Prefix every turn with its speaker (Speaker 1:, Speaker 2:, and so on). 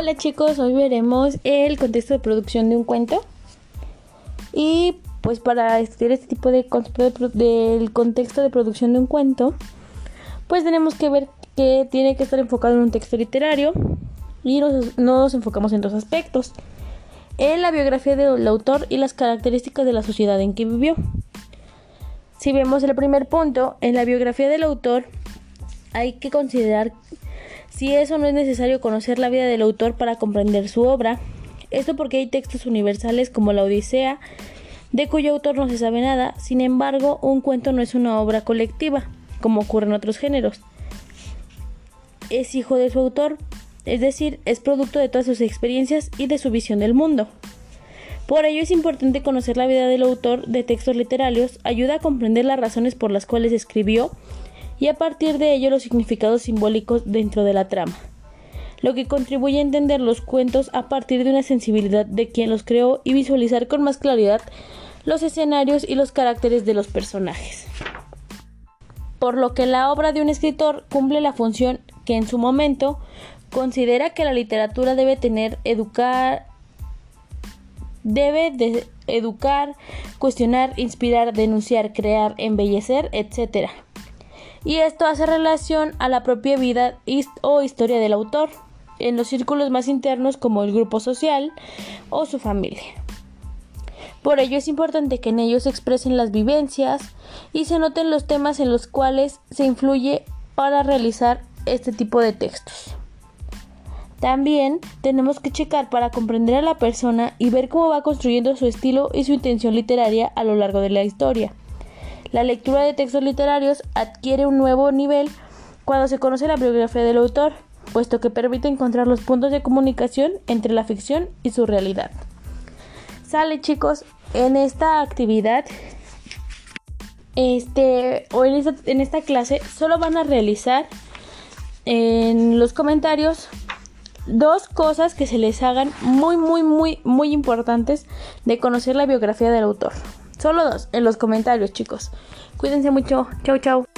Speaker 1: Hola chicos, hoy veremos el contexto de producción de un cuento. Y pues para estudiar este tipo de del contexto de producción de un cuento, pues tenemos que ver que tiene que estar enfocado en un texto literario y nos, nos enfocamos en dos aspectos. En la biografía del autor y las características de la sociedad en que vivió. Si vemos el primer punto, en la biografía del autor hay que considerar si eso no es necesario conocer la vida del autor para comprender su obra. Esto porque hay textos universales como la Odisea, de cuyo autor no se sabe nada, sin embargo, un cuento no es una obra colectiva, como ocurre en otros géneros. Es hijo de su autor, es decir, es producto de todas sus experiencias y de su visión del mundo. Por ello es importante conocer la vida del autor de textos literarios, ayuda a comprender las razones por las cuales escribió y a partir de ello los significados simbólicos dentro de la trama, lo que contribuye a entender los cuentos a partir de una sensibilidad de quien los creó y visualizar con más claridad los escenarios y los caracteres de los personajes. Por lo que la obra de un escritor cumple la función que en su momento considera que la literatura debe tener educar debe de educar, cuestionar, inspirar, denunciar, crear, embellecer, etc y esto hace relación a la propia vida o historia del autor en los círculos más internos como el grupo social o su familia. Por ello es importante que en ellos se expresen las vivencias y se noten los temas en los cuales se influye para realizar este tipo de textos. También tenemos que checar para comprender a la persona y ver cómo va construyendo su estilo y su intención literaria a lo largo de la historia. La lectura de textos literarios adquiere un nuevo nivel cuando se conoce la biografía del autor, puesto que permite encontrar los puntos de comunicación entre la ficción y su realidad. Sale chicos, en esta actividad este o en esta, en esta clase solo van a realizar en los comentarios dos cosas que se les hagan muy muy muy muy importantes de conocer la biografía del autor. Solo dos en los comentarios, chicos. Cuídense mucho. Chau, chau.